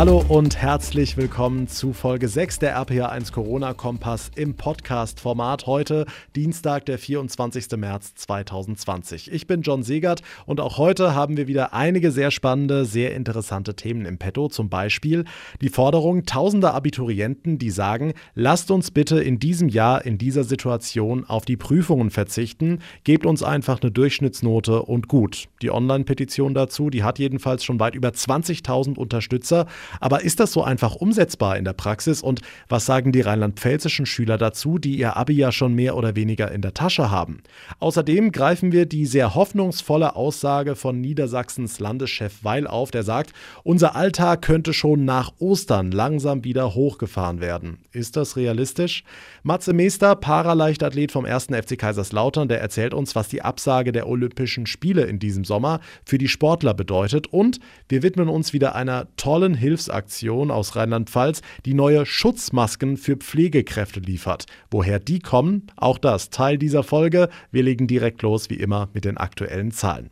Hallo und herzlich willkommen zu Folge 6 der RPA1 Corona Kompass im Podcast-Format. Heute Dienstag, der 24. März 2020. Ich bin John Segert und auch heute haben wir wieder einige sehr spannende, sehr interessante Themen im Petto. Zum Beispiel die Forderung tausender Abiturienten, die sagen, lasst uns bitte in diesem Jahr, in dieser Situation auf die Prüfungen verzichten, gebt uns einfach eine Durchschnittsnote und gut. Die Online-Petition dazu, die hat jedenfalls schon weit über 20.000 Unterstützer. Aber ist das so einfach umsetzbar in der Praxis und was sagen die rheinland-pfälzischen Schüler dazu, die ihr Abi ja schon mehr oder weniger in der Tasche haben? Außerdem greifen wir die sehr hoffnungsvolle Aussage von Niedersachsens Landeschef Weil auf, der sagt, unser Alltag könnte schon nach Ostern langsam wieder hochgefahren werden. Ist das realistisch? Matze Meester, Paraleichtathlet vom 1. FC Kaiserslautern, der erzählt uns, was die Absage der Olympischen Spiele in diesem Sommer für die Sportler bedeutet und wir widmen uns wieder einer tollen Hilfe Hilfsaktion aus Rheinland-Pfalz, die neue Schutzmasken für Pflegekräfte liefert. Woher die kommen, auch das Teil dieser Folge. Wir legen direkt los, wie immer, mit den aktuellen Zahlen.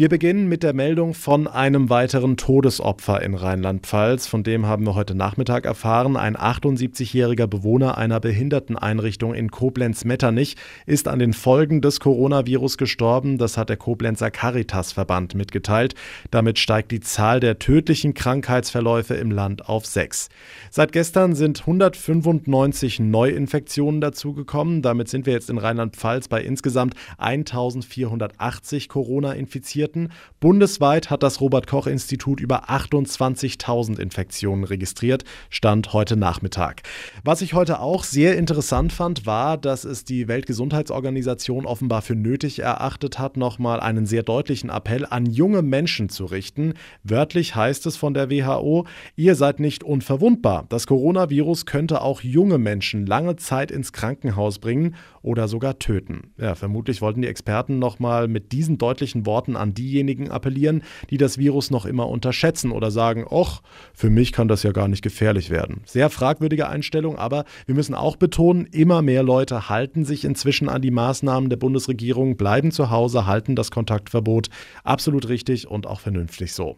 Wir beginnen mit der Meldung von einem weiteren Todesopfer in Rheinland-Pfalz. Von dem haben wir heute Nachmittag erfahren. Ein 78-jähriger Bewohner einer Behinderteneinrichtung in Koblenz-Metternich ist an den Folgen des Coronavirus gestorben. Das hat der Koblenzer Caritas-Verband mitgeteilt. Damit steigt die Zahl der tödlichen Krankheitsverläufe im Land auf sechs. Seit gestern sind 195 Neuinfektionen dazugekommen. Damit sind wir jetzt in Rheinland-Pfalz bei insgesamt 1480 Corona-Infizierten. Infizierten. Bundesweit hat das Robert-Koch-Institut über 28.000 Infektionen registriert, Stand heute Nachmittag. Was ich heute auch sehr interessant fand, war, dass es die Weltgesundheitsorganisation offenbar für nötig erachtet hat, nochmal einen sehr deutlichen Appell an junge Menschen zu richten. Wörtlich heißt es von der WHO, ihr seid nicht unverwundbar. Das Coronavirus könnte auch junge Menschen lange Zeit ins Krankenhaus bringen oder sogar töten. Ja, vermutlich wollten die Experten nochmal mit diesen deutlichen Worten an diejenigen appellieren, die das Virus noch immer unterschätzen oder sagen, och, für mich kann das ja gar nicht gefährlich werden. Sehr fragwürdige Einstellung, aber wir müssen auch betonen, immer mehr Leute halten sich inzwischen an die Maßnahmen der Bundesregierung, bleiben zu Hause, halten das Kontaktverbot. Absolut richtig und auch vernünftig so.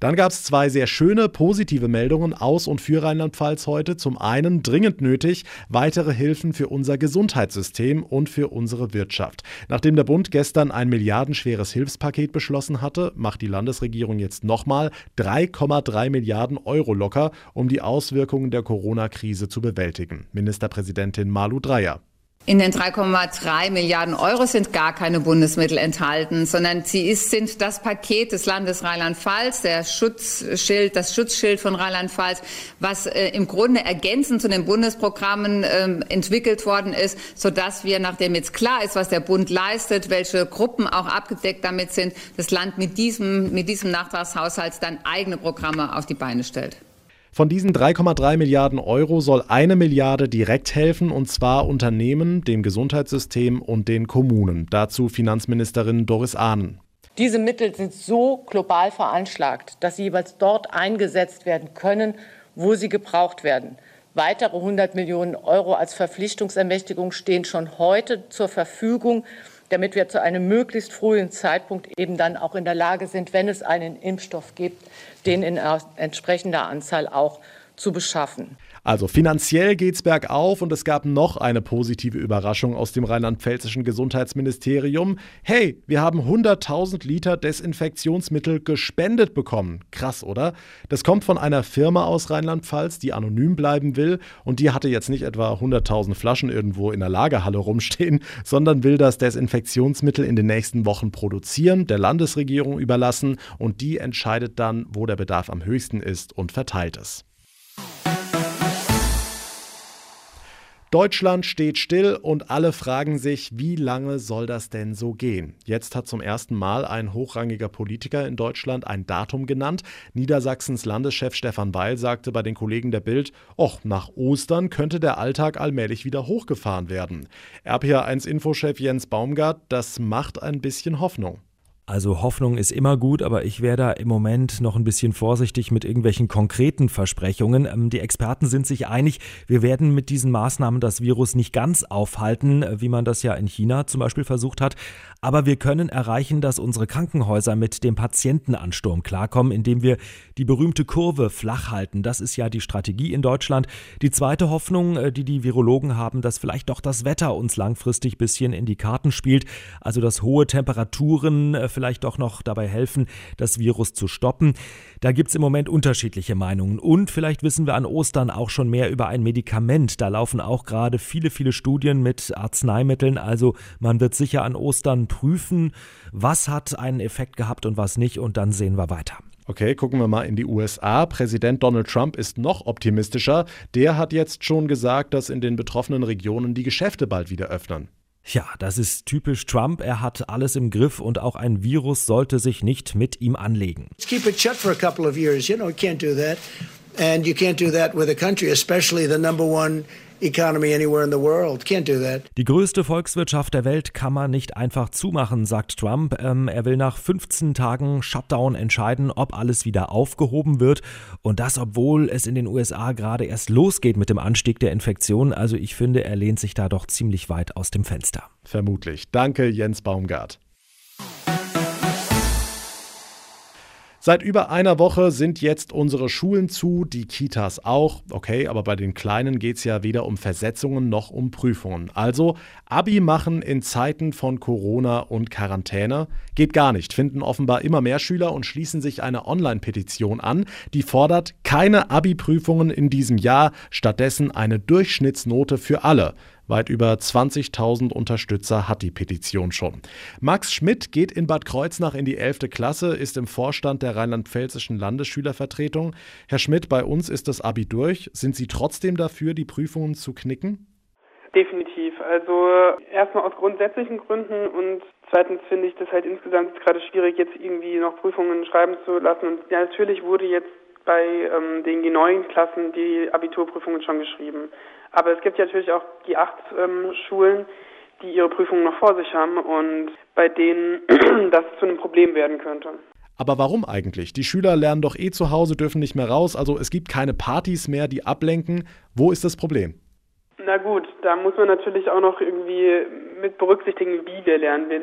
Dann gab es zwei sehr schöne positive Meldungen aus und für Rheinland-Pfalz heute. Zum einen dringend nötig weitere Hilfen für unser Gesundheitssystem und für unsere Wirtschaft. Nachdem der Bund gestern ein milliardenschweres Hilfspaket beschlossen hatte, macht die Landesregierung jetzt nochmal 3,3 Milliarden Euro locker, um die Auswirkungen der Corona-Krise zu bewältigen. Ministerpräsidentin Malu Dreyer. In den 3,3 Milliarden Euro sind gar keine Bundesmittel enthalten, sondern sie ist, sind das Paket des Landes Rheinland-Pfalz, der Schutzschild, das Schutzschild von Rheinland-Pfalz, was äh, im Grunde ergänzend zu den Bundesprogrammen äh, entwickelt worden ist, sodass wir, nachdem jetzt klar ist, was der Bund leistet, welche Gruppen auch abgedeckt damit sind, das Land mit diesem, mit diesem Nachtragshaushalt dann eigene Programme auf die Beine stellt. Von diesen 3,3 Milliarden Euro soll eine Milliarde direkt helfen, und zwar Unternehmen, dem Gesundheitssystem und den Kommunen. Dazu Finanzministerin Doris Ahnen. Diese Mittel sind so global veranschlagt, dass sie jeweils dort eingesetzt werden können, wo sie gebraucht werden. Weitere 100 Millionen Euro als Verpflichtungsermächtigung stehen schon heute zur Verfügung damit wir zu einem möglichst frühen Zeitpunkt eben dann auch in der Lage sind, wenn es einen Impfstoff gibt, den in entsprechender Anzahl auch zu beschaffen. Also finanziell geht's bergauf und es gab noch eine positive Überraschung aus dem rheinland-pfälzischen Gesundheitsministerium. Hey, wir haben 100.000 Liter Desinfektionsmittel gespendet bekommen. Krass, oder? Das kommt von einer Firma aus Rheinland-Pfalz, die anonym bleiben will und die hatte jetzt nicht etwa 100.000 Flaschen irgendwo in der Lagerhalle rumstehen, sondern will das Desinfektionsmittel in den nächsten Wochen produzieren, der Landesregierung überlassen und die entscheidet dann, wo der Bedarf am höchsten ist und verteilt es. Deutschland steht still und alle fragen sich, wie lange soll das denn so gehen? Jetzt hat zum ersten Mal ein hochrangiger Politiker in Deutschland ein Datum genannt. Niedersachsens Landeschef Stefan Weil sagte bei den Kollegen der Bild, och, nach Ostern könnte der Alltag allmählich wieder hochgefahren werden. RPA1 Infochef Jens Baumgart, das macht ein bisschen Hoffnung. Also Hoffnung ist immer gut, aber ich wäre da im Moment noch ein bisschen vorsichtig mit irgendwelchen konkreten Versprechungen. Ähm, die Experten sind sich einig, wir werden mit diesen Maßnahmen das Virus nicht ganz aufhalten, wie man das ja in China zum Beispiel versucht hat. Aber wir können erreichen, dass unsere Krankenhäuser mit dem Patientenansturm klarkommen, indem wir die berühmte Kurve flach halten. Das ist ja die Strategie in Deutschland. Die zweite Hoffnung, äh, die die Virologen haben, dass vielleicht doch das Wetter uns langfristig bisschen in die Karten spielt. Also dass hohe Temperaturen äh, vielleicht doch noch dabei helfen, das Virus zu stoppen. Da gibt es im Moment unterschiedliche Meinungen. Und vielleicht wissen wir an Ostern auch schon mehr über ein Medikament. Da laufen auch gerade viele, viele Studien mit Arzneimitteln. Also man wird sicher an Ostern prüfen, was hat einen Effekt gehabt und was nicht. Und dann sehen wir weiter. Okay, gucken wir mal in die USA. Präsident Donald Trump ist noch optimistischer. Der hat jetzt schon gesagt, dass in den betroffenen Regionen die Geschäfte bald wieder öffnen. Ja, das ist typisch Trump. Er hat alles im Griff und auch ein Virus sollte sich nicht mit ihm anlegen. Keep it shut for a couple of years. You know, you can't do that. And you can't do that with a country, especially the number one economy anywhere in the world. Can't do that. Die größte Volkswirtschaft der Welt kann man nicht einfach zumachen, sagt Trump. Ähm, er will nach 15 Tagen Shutdown entscheiden, ob alles wieder aufgehoben wird. Und das, obwohl es in den USA gerade erst losgeht mit dem Anstieg der Infektion. Also ich finde, er lehnt sich da doch ziemlich weit aus dem Fenster. Vermutlich. Danke, Jens Baumgart. Seit über einer Woche sind jetzt unsere Schulen zu, die Kitas auch. Okay, aber bei den Kleinen geht es ja weder um Versetzungen noch um Prüfungen. Also Abi machen in Zeiten von Corona und Quarantäne geht gar nicht, finden offenbar immer mehr Schüler und schließen sich eine Online-Petition an, die fordert keine Abi-Prüfungen in diesem Jahr, stattdessen eine Durchschnittsnote für alle. Weit über 20.000 Unterstützer hat die Petition schon. Max Schmidt geht in Bad Kreuznach in die 11. Klasse, ist im Vorstand der rheinland-pfälzischen Landesschülervertretung. Herr Schmidt, bei uns ist das Abi durch. Sind Sie trotzdem dafür, die Prüfungen zu knicken? Definitiv. Also erstmal aus grundsätzlichen Gründen und zweitens finde ich das halt insgesamt gerade schwierig, jetzt irgendwie noch Prüfungen schreiben zu lassen. Und ja, natürlich wurde jetzt bei ähm, den G9 Klassen die Abiturprüfungen schon geschrieben. Aber es gibt ja natürlich auch G8-Schulen, ähm, die ihre Prüfungen noch vor sich haben und bei denen das zu einem Problem werden könnte. Aber warum eigentlich? Die Schüler lernen doch eh zu Hause, dürfen nicht mehr raus, also es gibt keine Partys mehr, die ablenken. Wo ist das Problem? Na gut, da muss man natürlich auch noch irgendwie mit berücksichtigen, wie wir lernen. Wir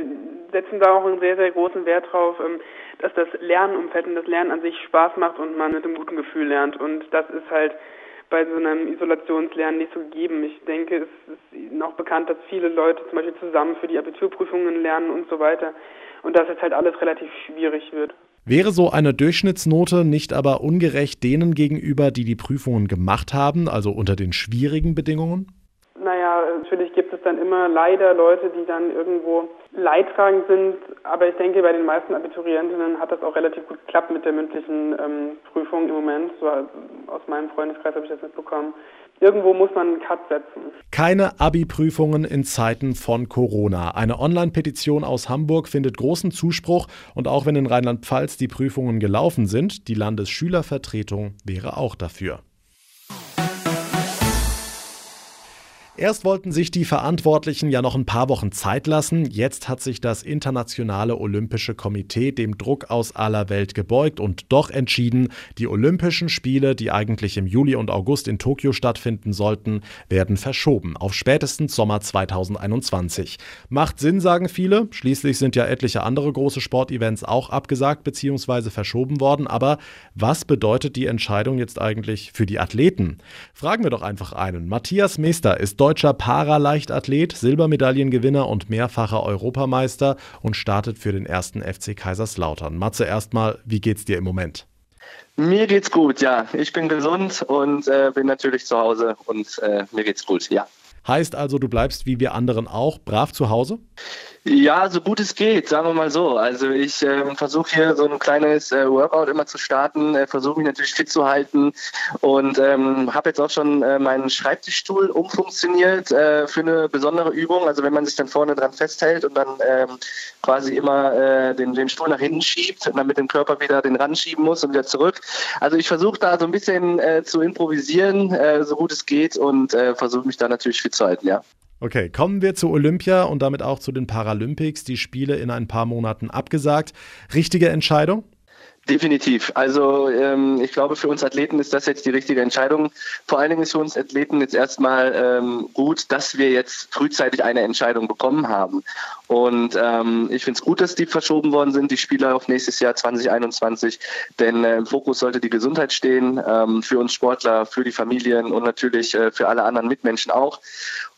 setzen da auch einen sehr, sehr großen Wert drauf, ähm, dass das Lernumfeld und das Lernen an sich Spaß macht und man mit einem guten Gefühl lernt. Und das ist halt bei so einem Isolationslernen nicht so gegeben. Ich denke, es ist noch bekannt, dass viele Leute zum Beispiel zusammen für die Abiturprüfungen lernen und so weiter. Und dass jetzt halt alles relativ schwierig wird. Wäre so eine Durchschnittsnote nicht aber ungerecht denen gegenüber, die die Prüfungen gemacht haben, also unter den schwierigen Bedingungen? Naja, natürlich gibt es dann immer leider Leute, die dann irgendwo leidtragend sind. Aber ich denke, bei den meisten Abiturientinnen hat das auch relativ gut geklappt mit der mündlichen ähm, Prüfung im Moment. So, aus meinem Freundeskreis habe ich das mitbekommen. Irgendwo muss man einen Cut setzen. Keine Abi-Prüfungen in Zeiten von Corona. Eine Online-Petition aus Hamburg findet großen Zuspruch und auch wenn in Rheinland-Pfalz die Prüfungen gelaufen sind, die Landesschülervertretung wäre auch dafür. Erst wollten sich die Verantwortlichen ja noch ein paar Wochen Zeit lassen. Jetzt hat sich das Internationale Olympische Komitee dem Druck aus aller Welt gebeugt und doch entschieden, die Olympischen Spiele, die eigentlich im Juli und August in Tokio stattfinden sollten, werden verschoben auf spätestens Sommer 2021. Macht Sinn, sagen viele. Schließlich sind ja etliche andere große Sportevents auch abgesagt bzw. verschoben worden. Aber was bedeutet die Entscheidung jetzt eigentlich für die Athleten? Fragen wir doch einfach einen. Matthias Meester ist deutscher Paraleichtathlet, Silbermedaillengewinner und mehrfacher Europameister und startet für den ersten FC Kaiserslautern. Matze, erstmal, wie geht's dir im Moment? Mir geht's gut, ja. Ich bin gesund und äh, bin natürlich zu Hause und äh, mir geht's gut, ja. Heißt also, du bleibst wie wir anderen auch brav zu Hause? Ja, so gut es geht, sagen wir mal so. Also ich äh, versuche hier so ein kleines äh, Workout immer zu starten, äh, versuche mich natürlich fit zu halten und ähm, habe jetzt auch schon äh, meinen Schreibtischstuhl umfunktioniert äh, für eine besondere Übung. Also wenn man sich dann vorne dran festhält und dann ähm, quasi immer äh, den, den Stuhl nach hinten schiebt und dann mit dem Körper wieder den Rand schieben muss und wieder zurück. Also ich versuche da so ein bisschen äh, zu improvisieren, äh, so gut es geht und äh, versuche mich da natürlich fit zu halten, ja. Okay, kommen wir zu Olympia und damit auch zu den Paralympics. Die Spiele in ein paar Monaten abgesagt. Richtige Entscheidung? Definitiv. Also ähm, ich glaube, für uns Athleten ist das jetzt die richtige Entscheidung. Vor allen Dingen ist für uns Athleten jetzt erstmal ähm, gut, dass wir jetzt frühzeitig eine Entscheidung bekommen haben. Und ähm, ich finde es gut, dass die verschoben worden sind, die Spiele auf nächstes Jahr 2021. Denn äh, im Fokus sollte die Gesundheit stehen, ähm, für uns Sportler, für die Familien und natürlich äh, für alle anderen Mitmenschen auch.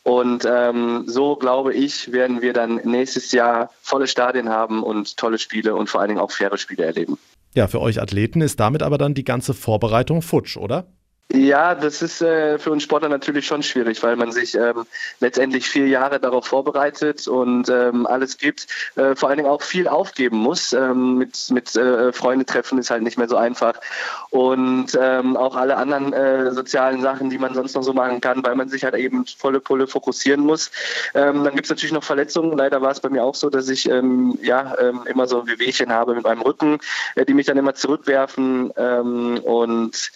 Und ähm, so glaube ich, werden wir dann nächstes Jahr volle Stadien haben und tolle Spiele und vor allen Dingen auch faire Spiele erleben. Ja, für euch Athleten ist damit aber dann die ganze Vorbereitung futsch, oder? Ja, das ist äh, für uns Sportler natürlich schon schwierig, weil man sich ähm, letztendlich vier Jahre darauf vorbereitet und ähm, alles gibt, äh, vor allen Dingen auch viel aufgeben muss. Ähm, mit mit äh, Freunde treffen ist halt nicht mehr so einfach und ähm, auch alle anderen äh, sozialen Sachen, die man sonst noch so machen kann, weil man sich halt eben volle Pulle fokussieren muss. Ähm, dann gibt es natürlich noch Verletzungen. Leider war es bei mir auch so, dass ich ähm, ja immer so Wehwehchen habe mit meinem Rücken, äh, die mich dann immer zurückwerfen und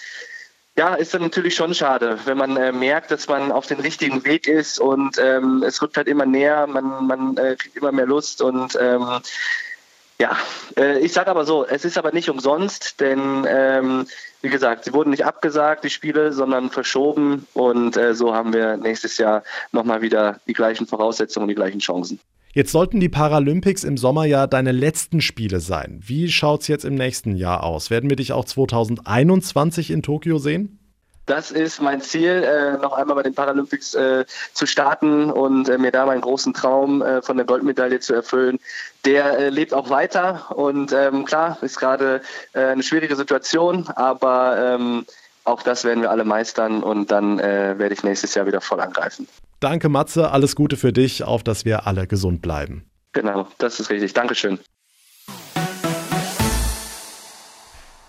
ja, ist dann natürlich schon schade, wenn man äh, merkt, dass man auf dem richtigen Weg ist und ähm, es rückt halt immer näher, man, man äh, kriegt immer mehr Lust und ähm, ja, äh, ich sage aber so, es ist aber nicht umsonst, denn ähm, wie gesagt, sie wurden nicht abgesagt, die Spiele, sondern verschoben und äh, so haben wir nächstes Jahr nochmal wieder die gleichen Voraussetzungen und die gleichen Chancen. Jetzt sollten die Paralympics im Sommer ja deine letzten Spiele sein. Wie schaut es jetzt im nächsten Jahr aus? Werden wir dich auch 2021 in Tokio sehen? Das ist mein Ziel, äh, noch einmal bei den Paralympics äh, zu starten und äh, mir da meinen großen Traum äh, von der Goldmedaille zu erfüllen. Der äh, lebt auch weiter und ähm, klar, ist gerade äh, eine schwierige Situation, aber ähm, auch das werden wir alle meistern und dann werde ich nächstes Jahr wieder voll angreifen. Danke, Matze. Alles Gute für dich, auf dass wir alle gesund bleiben. Genau, das ist richtig. Dankeschön.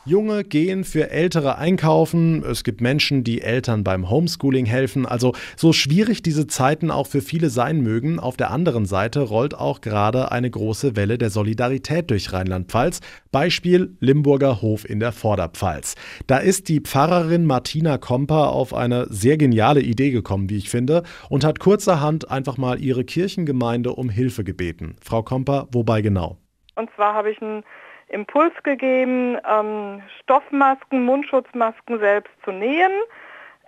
Junge gehen für Ältere einkaufen. Es gibt Menschen, die Eltern beim Homeschooling helfen. Also so schwierig diese Zeiten auch für viele sein mögen, auf der anderen Seite rollt auch gerade eine große Welle der Solidarität durch Rheinland-Pfalz. Beispiel Limburger Hof in der Vorderpfalz. Da ist die Pfarrerin Martina Komper auf eine sehr geniale Idee gekommen, wie ich finde, und hat kurzerhand einfach mal ihre Kirchengemeinde um Hilfe gebeten. Frau Komper, wobei genau? Und zwar habe ich ein Impuls gegeben, ähm, Stoffmasken, Mundschutzmasken selbst zu nähen.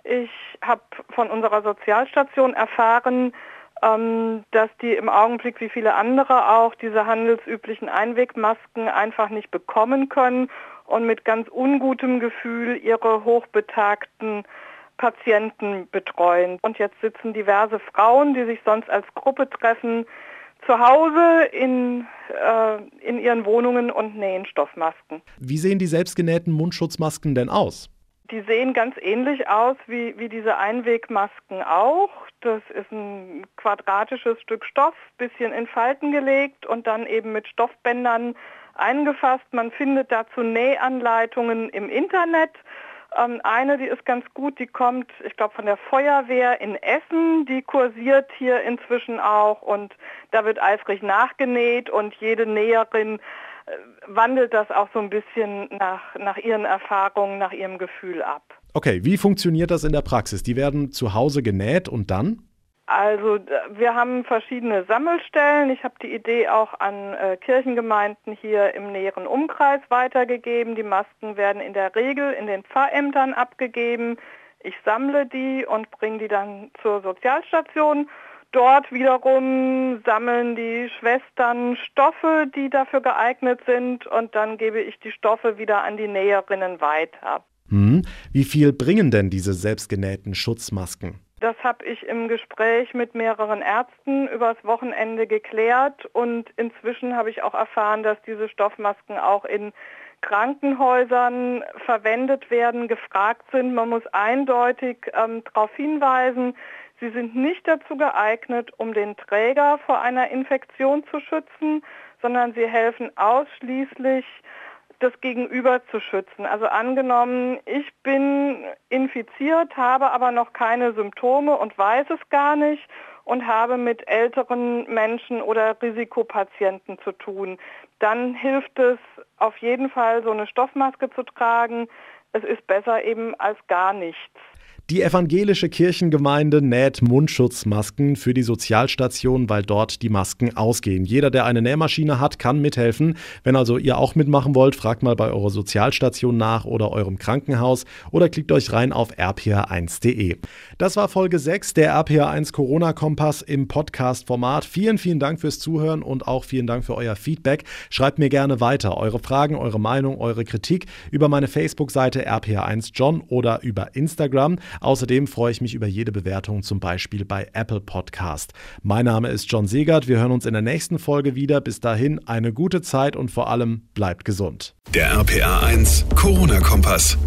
Ich habe von unserer Sozialstation erfahren, ähm, dass die im Augenblick wie viele andere auch diese handelsüblichen Einwegmasken einfach nicht bekommen können und mit ganz ungutem Gefühl ihre hochbetagten Patienten betreuen. Und jetzt sitzen diverse Frauen, die sich sonst als Gruppe treffen, zu Hause in, äh, in ihren Wohnungen und nähen Stoffmasken. Wie sehen die selbstgenähten Mundschutzmasken denn aus? Die sehen ganz ähnlich aus wie, wie diese Einwegmasken auch. Das ist ein quadratisches Stück Stoff, bisschen in Falten gelegt und dann eben mit Stoffbändern eingefasst. Man findet dazu Nähanleitungen im Internet. Ähm, eine, die ist ganz gut, die kommt, ich glaube, von der Feuerwehr in Essen. Die kursiert hier inzwischen auch und da wird eifrig nachgenäht und jede Näherin äh, wandelt das auch so ein bisschen nach, nach ihren Erfahrungen, nach ihrem Gefühl ab. Okay, wie funktioniert das in der Praxis? Die werden zu Hause genäht und dann? Also wir haben verschiedene Sammelstellen. Ich habe die Idee auch an äh, Kirchengemeinden hier im näheren Umkreis weitergegeben. Die Masken werden in der Regel in den Pfarrämtern abgegeben. Ich sammle die und bringe die dann zur Sozialstation. Dort wiederum sammeln die Schwestern Stoffe, die dafür geeignet sind und dann gebe ich die Stoffe wieder an die Näherinnen weiter. Hm. Wie viel bringen denn diese selbstgenähten Schutzmasken? Das habe ich im Gespräch mit mehreren Ärzten übers Wochenende geklärt und inzwischen habe ich auch erfahren, dass diese Stoffmasken auch in Krankenhäusern verwendet werden, gefragt sind. Man muss eindeutig ähm, darauf hinweisen, sie sind nicht dazu geeignet, um den Träger vor einer Infektion zu schützen, sondern sie helfen ausschließlich das Gegenüber zu schützen. Also angenommen, ich bin infiziert, habe aber noch keine Symptome und weiß es gar nicht und habe mit älteren Menschen oder Risikopatienten zu tun, dann hilft es auf jeden Fall, so eine Stoffmaske zu tragen. Es ist besser eben als gar nichts. Die evangelische Kirchengemeinde näht Mundschutzmasken für die Sozialstation, weil dort die Masken ausgehen. Jeder, der eine Nähmaschine hat, kann mithelfen. Wenn also ihr auch mitmachen wollt, fragt mal bei eurer Sozialstation nach oder eurem Krankenhaus oder klickt euch rein auf rpr1.de. Das war Folge 6 der RPR1 Corona Kompass im Podcast-Format. Vielen, vielen Dank fürs Zuhören und auch vielen Dank für euer Feedback. Schreibt mir gerne weiter eure Fragen, eure Meinung, eure Kritik über meine Facebook-Seite rpr1john oder über Instagram. Außerdem freue ich mich über jede Bewertung, zum Beispiel bei Apple Podcast. Mein Name ist John Segert. Wir hören uns in der nächsten Folge wieder. Bis dahin eine gute Zeit und vor allem bleibt gesund. Der RPA 1 Corona-Kompass.